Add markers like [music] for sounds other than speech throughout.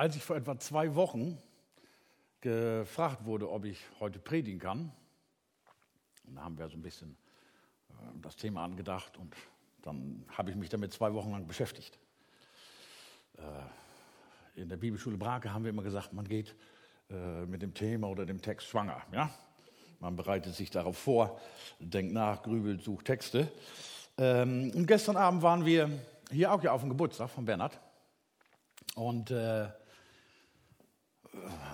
Als ich vor etwa zwei Wochen gefragt wurde, ob ich heute predigen kann, und da haben wir so ein bisschen äh, das Thema angedacht und dann habe ich mich damit zwei Wochen lang beschäftigt. Äh, in der Bibelschule Brake haben wir immer gesagt, man geht äh, mit dem Thema oder dem Text schwanger. Ja? Man bereitet sich darauf vor, denkt nach, grübelt, sucht Texte. Ähm, und gestern Abend waren wir hier auch ja auf dem Geburtstag von Bernhard. Und äh,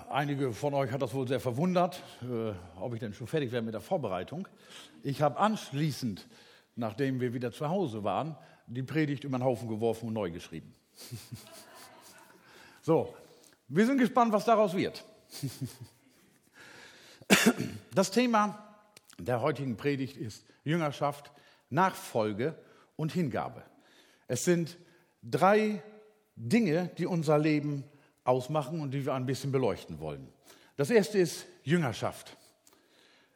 einige von euch hat das wohl sehr verwundert, äh, ob ich denn schon fertig wäre mit der Vorbereitung. Ich habe anschließend, nachdem wir wieder zu Hause waren, die Predigt über den Haufen geworfen und neu geschrieben. so, wir sind gespannt, was daraus wird. das Thema der heutigen Predigt ist Jüngerschaft, Nachfolge und Hingabe. Es sind drei Dinge, die unser Leben ausmachen und die wir ein bisschen beleuchten wollen. Das erste ist Jüngerschaft.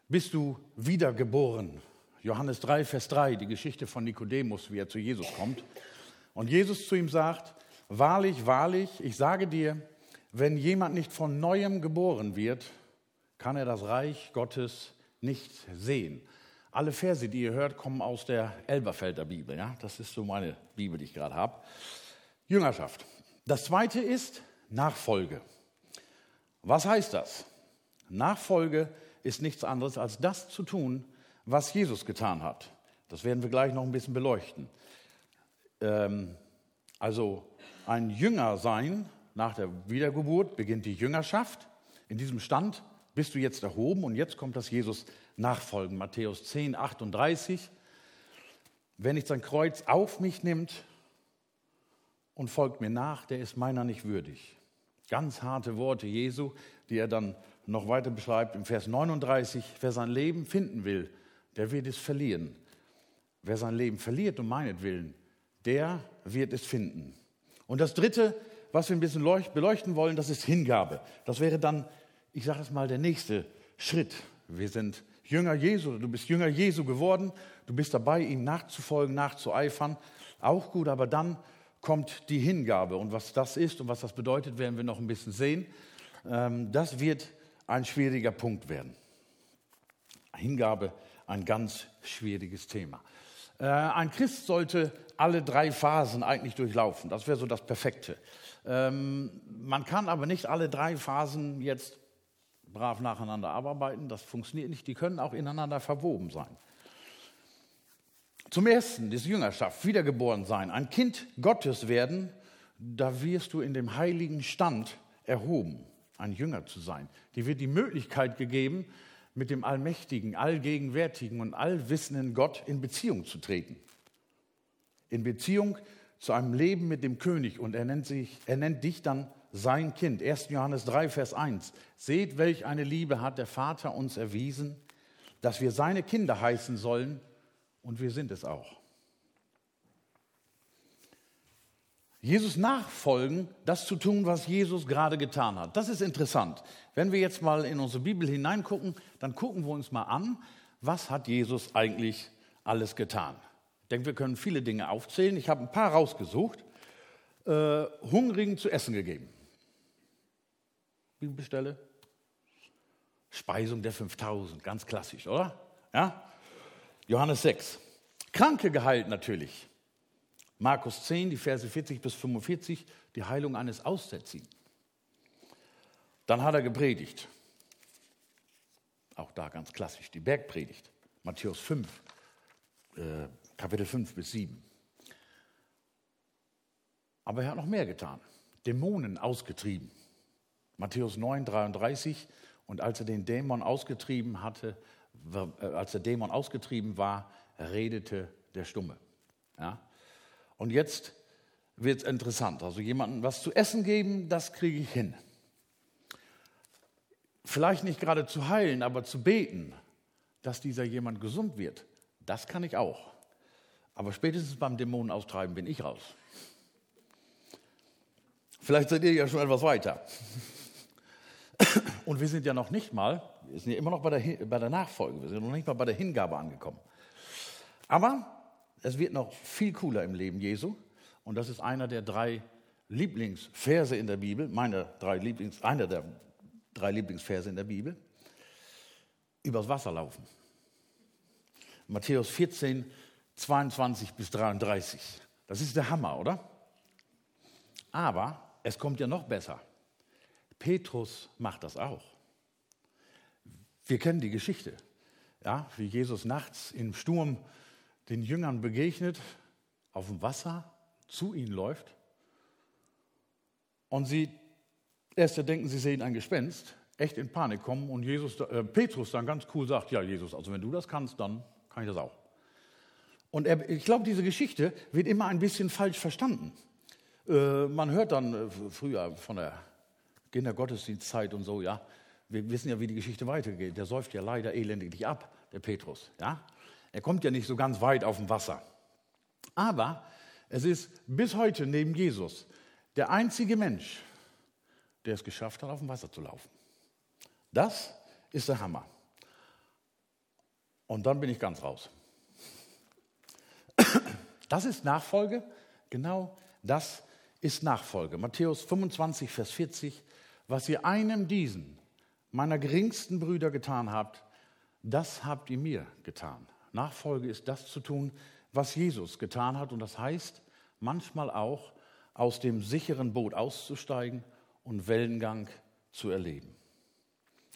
Bist du wiedergeboren? Johannes 3, Vers 3, die Geschichte von Nikodemus, wie er zu Jesus kommt. Und Jesus zu ihm sagt, wahrlich, wahrlich, ich sage dir, wenn jemand nicht von neuem geboren wird, kann er das Reich Gottes nicht sehen. Alle Verse, die ihr hört, kommen aus der Elberfelder Bibel. Ja? Das ist so meine Bibel, die ich gerade habe. Jüngerschaft. Das zweite ist Nachfolge. Was heißt das? Nachfolge ist nichts anderes als das zu tun, was Jesus getan hat. Das werden wir gleich noch ein bisschen beleuchten. Ähm, also ein Jünger sein nach der Wiedergeburt beginnt die Jüngerschaft. In diesem Stand bist du jetzt erhoben und jetzt kommt das Jesus nachfolgen. Matthäus 10, 38. Wer nicht sein Kreuz auf mich nimmt und folgt mir nach, der ist meiner nicht würdig. Ganz harte Worte Jesu, die er dann noch weiter beschreibt im Vers 39. Wer sein Leben finden will, der wird es verlieren. Wer sein Leben verliert um meinetwillen, der wird es finden. Und das Dritte, was wir ein bisschen beleuchten wollen, das ist Hingabe. Das wäre dann, ich sage es mal, der nächste Schritt. Wir sind Jünger Jesu, du bist Jünger Jesu geworden, du bist dabei, ihm nachzufolgen, nachzueifern. Auch gut, aber dann kommt die Hingabe. Und was das ist und was das bedeutet, werden wir noch ein bisschen sehen. Ähm, das wird ein schwieriger Punkt werden. Hingabe, ein ganz schwieriges Thema. Äh, ein Christ sollte alle drei Phasen eigentlich durchlaufen. Das wäre so das Perfekte. Ähm, man kann aber nicht alle drei Phasen jetzt brav nacheinander abarbeiten. Das funktioniert nicht. Die können auch ineinander verwoben sein. Zum ersten ist Jüngerschaft, wiedergeboren sein, ein Kind Gottes werden. Da wirst du in dem heiligen Stand erhoben, ein Jünger zu sein. Dir wird die Möglichkeit gegeben, mit dem allmächtigen, allgegenwärtigen und allwissenden Gott in Beziehung zu treten. In Beziehung zu einem Leben mit dem König und er nennt, sich, er nennt dich dann sein Kind. 1. Johannes 3, Vers 1. Seht, welch eine Liebe hat der Vater uns erwiesen, dass wir seine Kinder heißen sollen und wir sind es auch. Jesus nachfolgen, das zu tun, was Jesus gerade getan hat. Das ist interessant. Wenn wir jetzt mal in unsere Bibel hineingucken, dann gucken wir uns mal an, was hat Jesus eigentlich alles getan denke, wir können viele Dinge aufzählen. Ich habe ein paar rausgesucht. Äh, Hungrigen zu essen gegeben. Bibelstelle. Speisung der 5000, ganz klassisch, oder? Ja? Johannes 6. Kranke geheilt natürlich. Markus 10, die Verse 40 bis 45, die Heilung eines Aussätzigen. Dann hat er gepredigt. Auch da ganz klassisch, die Bergpredigt. Matthäus 5, äh, Kapitel 5 bis 7. Aber er hat noch mehr getan. Dämonen ausgetrieben. Matthäus 9, 33. Und als er den Dämon ausgetrieben hatte, als der Dämon ausgetrieben war, redete der Stumme. Ja? Und jetzt wird es interessant. Also jemandem was zu essen geben, das kriege ich hin. Vielleicht nicht gerade zu heilen, aber zu beten, dass dieser jemand gesund wird, das kann ich auch. Aber spätestens beim Dämonen austreiben bin ich raus. Vielleicht seid ihr ja schon etwas weiter. Und wir sind ja noch nicht mal, wir sind ja immer noch bei der, bei der Nachfolge, wir sind noch nicht mal bei der Hingabe angekommen. Aber es wird noch viel cooler im Leben Jesu. Und das ist einer der drei Lieblingsverse in der Bibel, meine drei Lieblings, einer der drei Lieblingsverse in der Bibel, übers Wasser laufen. Matthäus 14, 22 bis 33. Das ist der Hammer, oder? Aber es kommt ja noch besser. Petrus macht das auch. Wir kennen die Geschichte, ja, wie Jesus nachts im Sturm den Jüngern begegnet, auf dem Wasser zu ihnen läuft und sie erst denken, sie sehen ein Gespenst, echt in Panik kommen und Jesus, äh, Petrus dann ganz cool sagt, ja Jesus, also wenn du das kannst, dann kann ich das auch. Und er, ich glaube, diese Geschichte wird immer ein bisschen falsch verstanden. Äh, man hört dann äh, früher von der Kindergottesdienstzeit und so, ja, wir wissen ja, wie die Geschichte weitergeht. Der säuft ja leider elendiglich ab, der Petrus. Ja? Er kommt ja nicht so ganz weit auf dem Wasser. Aber es ist bis heute neben Jesus der einzige Mensch, der es geschafft hat, auf dem Wasser zu laufen. Das ist der Hammer. Und dann bin ich ganz raus. Das ist Nachfolge, genau das ist Nachfolge. Matthäus 25, Vers 40, was ihr einem diesen, meiner geringsten Brüder getan habt, das habt ihr mir getan. Nachfolge ist das zu tun, was Jesus getan hat. Und das heißt manchmal auch, aus dem sicheren Boot auszusteigen und Wellengang zu erleben.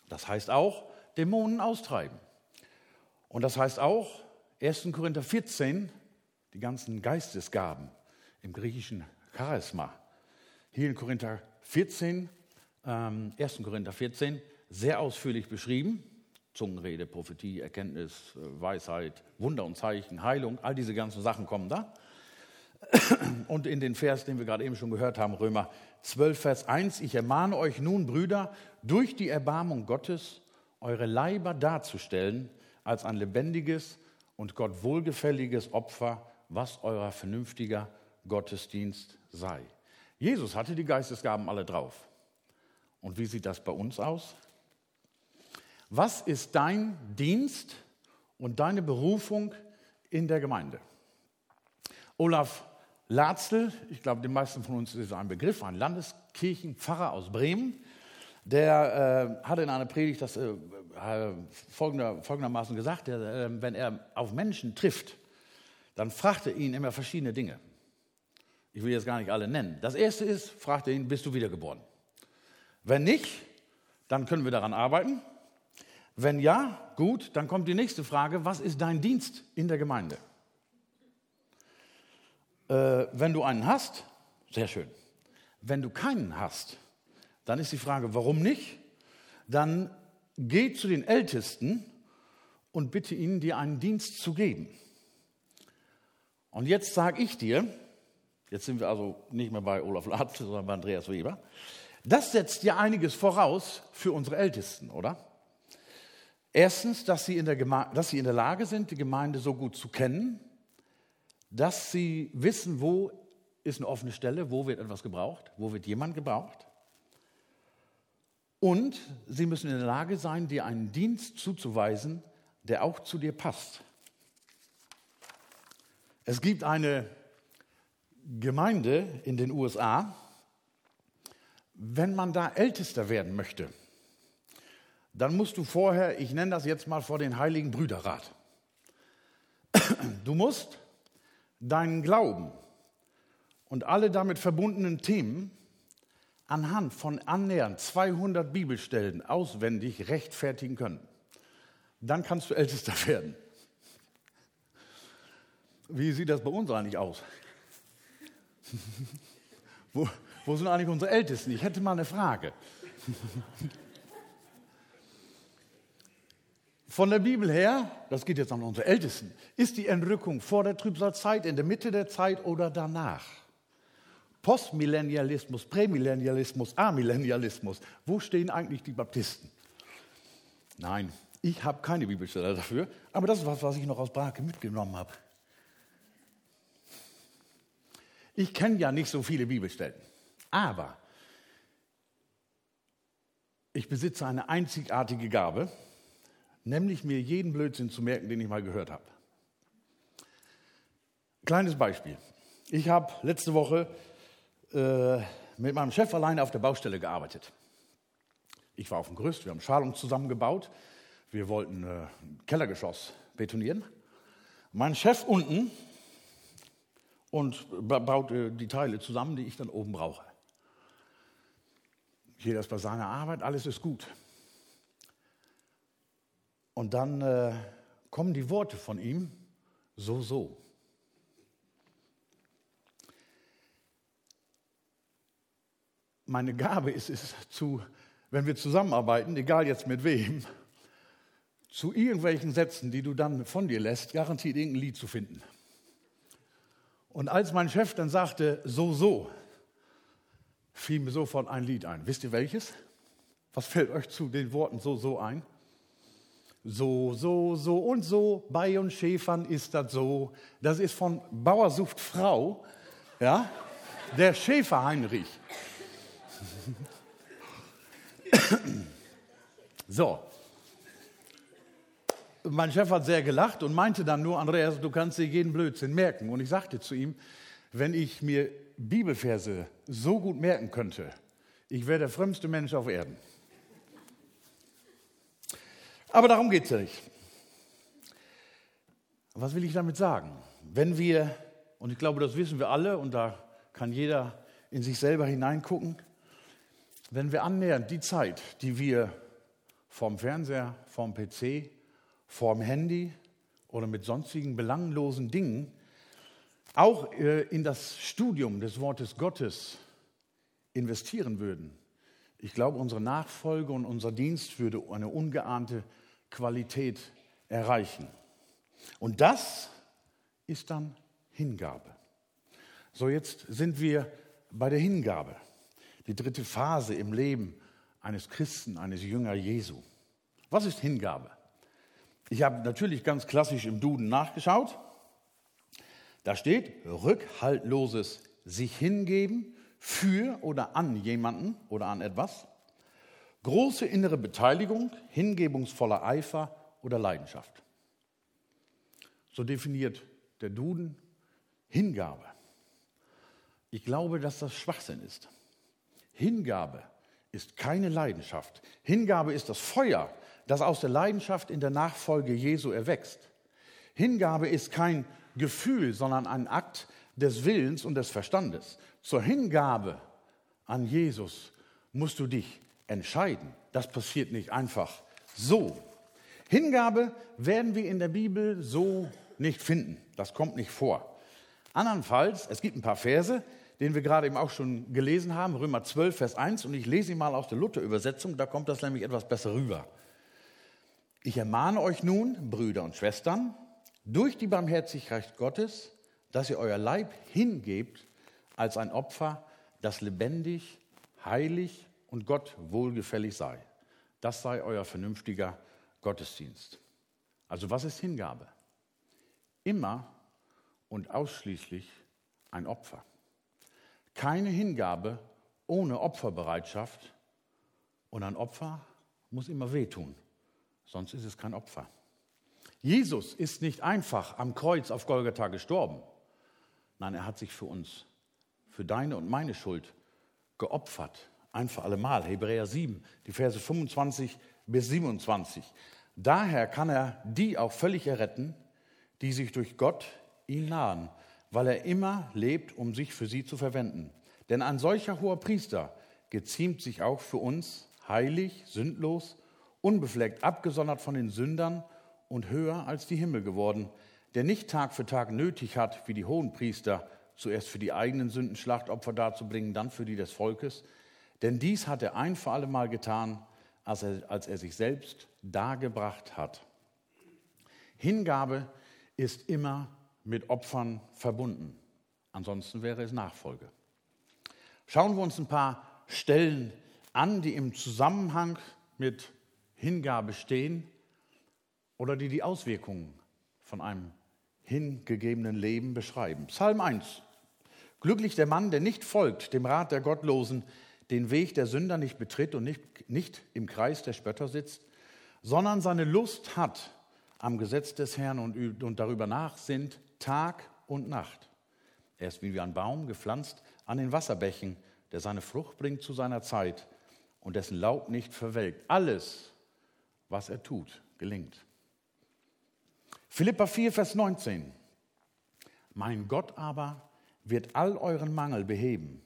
Das heißt auch, Dämonen austreiben. Und das heißt auch, 1. Korinther 14, die ganzen Geistesgaben im griechischen Charisma. Hier in Korinther 14, ähm, 1. Korinther 14, sehr ausführlich beschrieben. Zungenrede, Prophetie, Erkenntnis, äh, Weisheit, Wunder und Zeichen, Heilung, all diese ganzen Sachen kommen da. [clears throat] Und in den Vers, den wir gerade eben schon gehört haben, Römer 12, Vers 1, ich ermahne euch nun, Brüder, durch die Erbarmung Gottes eure Leiber darzustellen als ein lebendiges und Gott wohlgefälliges Opfer, was euer vernünftiger Gottesdienst sei. Jesus hatte die Geistesgaben alle drauf. Und wie sieht das bei uns aus? Was ist dein Dienst und deine Berufung in der Gemeinde? Olaf Latzel, ich glaube, den meisten von uns ist ein Begriff, ein Landeskirchenpfarrer aus Bremen, der äh, hatte in einer Predigt das äh, folgender, folgendermaßen gesagt, der, äh, wenn er auf Menschen trifft, dann fragt er ihn immer verschiedene Dinge. Ich will jetzt gar nicht alle nennen. Das erste ist, fragt er ihn, bist du wiedergeboren? Wenn nicht, dann können wir daran arbeiten. Wenn ja, gut, dann kommt die nächste Frage, was ist dein Dienst in der Gemeinde? Äh, wenn du einen hast, sehr schön. Wenn du keinen hast, dann ist die Frage, warum nicht? Dann geh zu den Ältesten und bitte ihnen, dir einen Dienst zu geben. Und jetzt sage ich dir, jetzt sind wir also nicht mehr bei Olaf Latz, sondern bei Andreas Weber, das setzt ja einiges voraus für unsere Ältesten, oder? Erstens, dass sie, in der dass sie in der Lage sind, die Gemeinde so gut zu kennen, dass sie wissen, wo ist eine offene Stelle, wo wird etwas gebraucht, wo wird jemand gebraucht. Und sie müssen in der Lage sein, dir einen Dienst zuzuweisen, der auch zu dir passt. Es gibt eine Gemeinde in den USA, wenn man da Ältester werden möchte, dann musst du vorher, ich nenne das jetzt mal vor den Heiligen Brüderrat. Du musst deinen Glauben und alle damit verbundenen Themen anhand von annähernd 200 Bibelstellen auswendig rechtfertigen können. Dann kannst du Ältester [laughs] werden. Wie sieht das bei uns eigentlich aus? [laughs] wo, wo sind eigentlich unsere Ältesten? Ich hätte mal eine Frage. [laughs] Von der Bibel her, das geht jetzt an unsere Ältesten, ist die Entrückung vor der Trübsalzeit, in der Mitte der Zeit oder danach? Postmillennialismus, Prämillennialismus, Amillennialismus. Wo stehen eigentlich die Baptisten? Nein, ich habe keine Bibelstelle dafür, aber das ist was, was ich noch aus Brake mitgenommen habe. Ich kenne ja nicht so viele Bibelstellen, aber ich besitze eine einzigartige Gabe, nämlich mir jeden Blödsinn zu merken, den ich mal gehört habe. Kleines Beispiel. Ich habe letzte Woche äh, mit meinem Chef alleine auf der Baustelle gearbeitet. Ich war auf dem Gerüst, wir haben Schalung zusammengebaut. Wir wollten äh, Kellergeschoss betonieren. Mein Chef unten und baut äh, die Teile zusammen, die ich dann oben brauche. Jeder ist bei seiner Arbeit, alles ist gut. Und dann äh, kommen die Worte von ihm, so, so. Meine Gabe ist es, zu, wenn wir zusammenarbeiten, egal jetzt mit wem, zu irgendwelchen Sätzen, die du dann von dir lässt, garantiert irgendein Lied zu finden. Und als mein Chef dann sagte, so, so, fiel mir sofort ein Lied ein. Wisst ihr welches? Was fällt euch zu den Worten so, so ein? So, so, so und so, bei uns Schäfern ist das so. Das ist von Bauer sucht Frau, ja, der Schäfer Heinrich. [coughs] So. Mein Chef hat sehr gelacht und meinte dann nur, Andreas, du kannst dir jeden Blödsinn merken. Und ich sagte zu ihm, wenn ich mir Bibelverse so gut merken könnte, ich wäre der frömmste Mensch auf Erden. Aber darum geht es ja nicht. Was will ich damit sagen? Wenn wir, und ich glaube, das wissen wir alle, und da kann jeder in sich selber hineingucken, wenn wir annähernd die Zeit, die wir vorm Fernseher, vorm PC, vorm Handy oder mit sonstigen belanglosen Dingen auch äh, in das Studium des Wortes Gottes investieren würden, ich glaube, unsere Nachfolge und unser Dienst würde eine ungeahnte Qualität erreichen. Und das ist dann Hingabe. So, jetzt sind wir bei der Hingabe, die dritte Phase im Leben eines Christen, eines Jünger Jesu. Was ist Hingabe? Ich habe natürlich ganz klassisch im Duden nachgeschaut. Da steht rückhaltloses sich hingeben für oder an jemanden oder an etwas, große innere Beteiligung, hingebungsvoller Eifer oder Leidenschaft. So definiert der Duden Hingabe. Ich glaube, dass das Schwachsinn ist. Hingabe ist keine Leidenschaft. Hingabe ist das Feuer, das aus der Leidenschaft in der Nachfolge Jesu erwächst. Hingabe ist kein Gefühl, sondern ein Akt des Willens und des Verstandes. Zur Hingabe an Jesus musst du dich entscheiden. Das passiert nicht einfach so. Hingabe werden wir in der Bibel so nicht finden. Das kommt nicht vor. Andernfalls, es gibt ein paar Verse, den wir gerade eben auch schon gelesen haben, Römer 12, Vers 1, und ich lese ihn mal aus der Luther-Übersetzung, da kommt das nämlich etwas besser rüber. Ich ermahne euch nun, Brüder und Schwestern, durch die Barmherzigkeit Gottes, dass ihr euer Leib hingebt als ein Opfer, das lebendig, heilig und Gott wohlgefällig sei. Das sei euer vernünftiger Gottesdienst. Also was ist Hingabe? Immer und ausschließlich ein Opfer. Keine Hingabe ohne Opferbereitschaft. Und ein Opfer muss immer wehtun, sonst ist es kein Opfer. Jesus ist nicht einfach am Kreuz auf Golgatha gestorben. Nein, er hat sich für uns, für deine und meine Schuld geopfert. Ein für allemal. Hebräer 7, die Verse 25 bis 27. Daher kann er die auch völlig erretten, die sich durch Gott ihn nahen weil er immer lebt, um sich für sie zu verwenden. Denn ein solcher hoher Priester geziemt sich auch für uns, heilig, sündlos, unbefleckt, abgesondert von den Sündern und höher als die Himmel geworden, der nicht Tag für Tag nötig hat, wie die hohen Priester, zuerst für die eigenen Sünden Schlachtopfer darzubringen, dann für die des Volkes. Denn dies hat er ein für alle Mal getan, als er, als er sich selbst dargebracht hat. Hingabe ist immer mit Opfern verbunden. Ansonsten wäre es Nachfolge. Schauen wir uns ein paar Stellen an, die im Zusammenhang mit Hingabe stehen oder die die Auswirkungen von einem hingegebenen Leben beschreiben. Psalm 1. Glücklich der Mann, der nicht folgt dem Rat der Gottlosen, den Weg der Sünder nicht betritt und nicht, nicht im Kreis der Spötter sitzt, sondern seine Lust hat am Gesetz des Herrn und, und darüber nachsinnt Tag und Nacht. Er ist wie ein Baum gepflanzt an den Wasserbächen, der seine Frucht bringt zu seiner Zeit und dessen Laub nicht verwelkt. Alles, was er tut, gelingt. Philippa 4, Vers 19. Mein Gott aber wird all euren Mangel beheben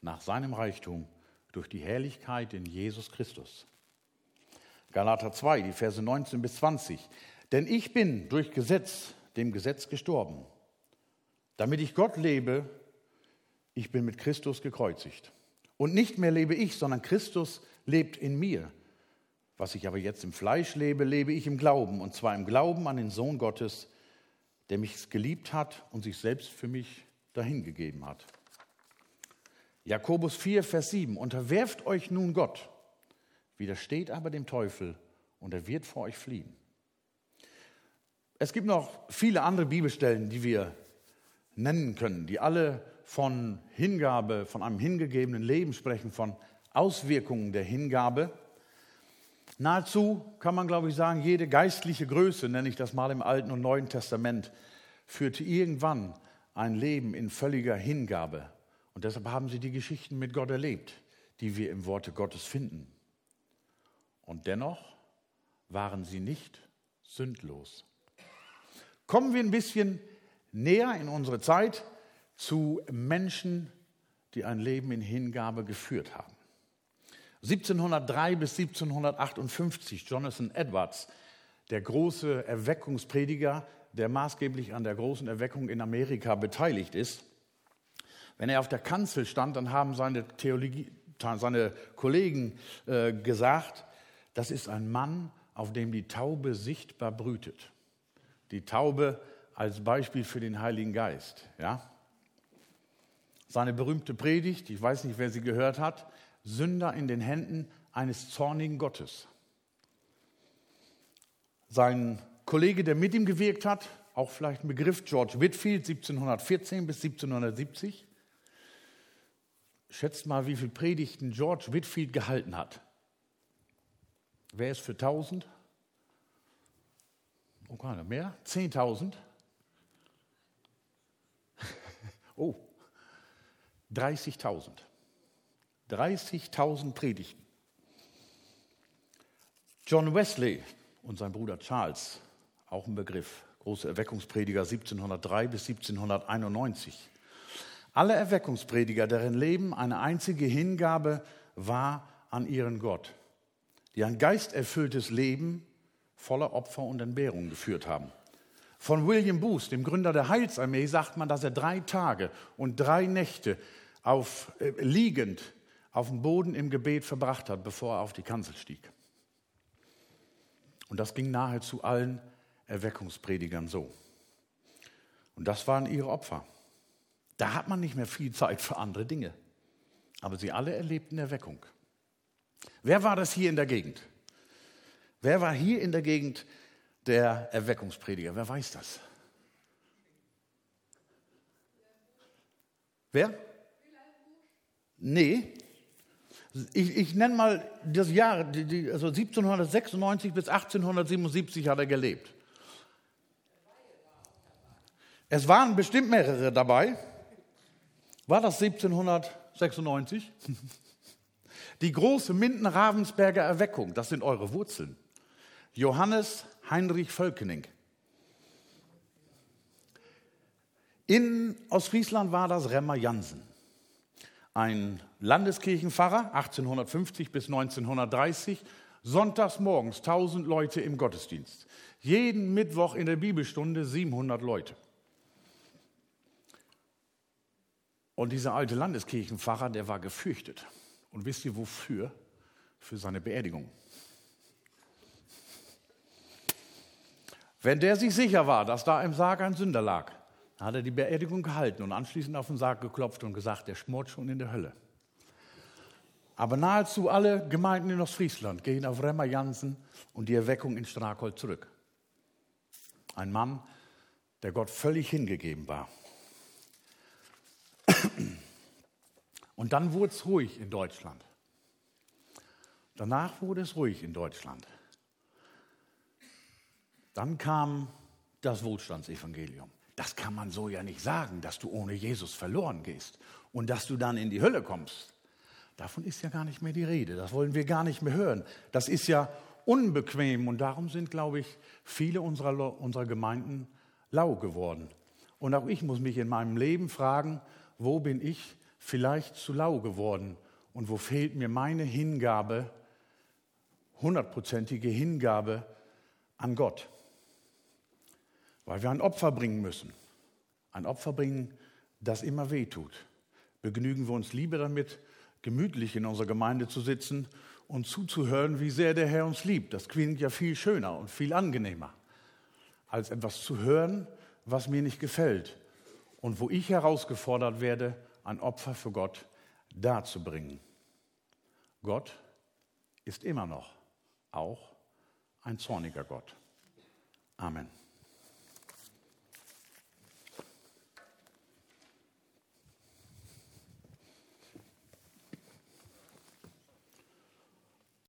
nach seinem Reichtum durch die Herrlichkeit in Jesus Christus. Galater 2, die Verse 19 bis 20. Denn ich bin durch Gesetz, dem Gesetz gestorben, damit ich Gott lebe, ich bin mit Christus gekreuzigt. Und nicht mehr lebe ich, sondern Christus lebt in mir. Was ich aber jetzt im Fleisch lebe, lebe ich im Glauben, und zwar im Glauben an den Sohn Gottes, der mich geliebt hat und sich selbst für mich dahingegeben hat. Jakobus 4, Vers 7. Unterwerft euch nun Gott, widersteht aber dem Teufel und er wird vor euch fliehen. Es gibt noch viele andere Bibelstellen, die wir nennen können, die alle von Hingabe, von einem hingegebenen Leben sprechen, von Auswirkungen der Hingabe. Nahezu kann man, glaube ich, sagen, jede geistliche Größe, nenne ich das mal im Alten und Neuen Testament, führte irgendwann ein Leben in völliger Hingabe. Und deshalb haben sie die Geschichten mit Gott erlebt, die wir im Worte Gottes finden. Und dennoch waren sie nicht sündlos. Kommen wir ein bisschen näher in unsere Zeit zu Menschen, die ein Leben in Hingabe geführt haben. 1703 bis 1758 Jonathan Edwards, der große Erweckungsprediger, der maßgeblich an der großen Erweckung in Amerika beteiligt ist. Wenn er auf der Kanzel stand, dann haben seine, Theologie, seine Kollegen äh, gesagt, das ist ein Mann, auf dem die Taube sichtbar brütet. Die Taube als Beispiel für den Heiligen Geist. Ja? Seine berühmte Predigt, ich weiß nicht, wer sie gehört hat, Sünder in den Händen eines zornigen Gottes. Sein Kollege, der mit ihm gewirkt hat, auch vielleicht ein Begriff, George Whitfield, 1714 bis 1770. Schätzt mal, wie viele Predigten George Whitfield gehalten hat. Wer ist für 1000? Oh, gerade mehr? 10.000? [laughs] oh, 30.000. 30.000 Predigten. John Wesley und sein Bruder Charles, auch ein Begriff, große Erweckungsprediger 1703 bis 1791. Alle Erweckungsprediger, deren Leben eine einzige Hingabe war an ihren Gott, die ein geisterfülltes Leben voller Opfer und Entbehrungen geführt haben. Von William Booth, dem Gründer der Heilsarmee, sagt man, dass er drei Tage und drei Nächte auf, äh, liegend auf dem Boden im Gebet verbracht hat, bevor er auf die Kanzel stieg. Und das ging nahezu allen Erweckungspredigern so. Und das waren ihre Opfer. Da hat man nicht mehr viel Zeit für andere Dinge. Aber sie alle erlebten Erweckung. Wer war das hier in der Gegend? Wer war hier in der Gegend der Erweckungsprediger? Wer weiß das? Wer? Nee. Ich, ich nenne mal das Jahr, die, die, also 1796 bis 1877 hat er gelebt. Es waren bestimmt mehrere dabei. War das 1796? [laughs] Die große Minden-Ravensberger Erweckung, das sind eure Wurzeln. Johannes Heinrich Völkening. In Ostfriesland war das Remmer Jansen, ein Landeskirchenpfarrer, 1850 bis 1930, sonntags morgens 1000 Leute im Gottesdienst. Jeden Mittwoch in der Bibelstunde 700 Leute. Und dieser alte Landeskirchenpfarrer, der war gefürchtet. Und wisst ihr wofür? Für seine Beerdigung. Wenn der sich sicher war, dass da im Sarg ein Sünder lag, hat er die Beerdigung gehalten und anschließend auf den Sarg geklopft und gesagt, der schmort schon in der Hölle. Aber nahezu alle Gemeinden in Ostfriesland gehen auf Remmer Jansen und die Erweckung in Strakhold zurück. Ein Mann, der Gott völlig hingegeben war. Und dann wurde es ruhig in Deutschland. Danach wurde es ruhig in Deutschland. Dann kam das Wohlstandsevangelium. Das kann man so ja nicht sagen, dass du ohne Jesus verloren gehst und dass du dann in die Hölle kommst. Davon ist ja gar nicht mehr die Rede. Das wollen wir gar nicht mehr hören. Das ist ja unbequem und darum sind, glaube ich, viele unserer, unserer Gemeinden lau geworden. Und auch ich muss mich in meinem Leben fragen, wo bin ich vielleicht zu lau geworden und wo fehlt mir meine Hingabe, hundertprozentige Hingabe an Gott. Weil wir ein Opfer bringen müssen. Ein Opfer bringen, das immer weh tut. Begnügen wir uns lieber damit, gemütlich in unserer Gemeinde zu sitzen und zuzuhören, wie sehr der Herr uns liebt. Das klingt ja viel schöner und viel angenehmer, als etwas zu hören, was mir nicht gefällt und wo ich herausgefordert werde, ein Opfer für Gott darzubringen. Gott ist immer noch auch ein zorniger Gott. Amen.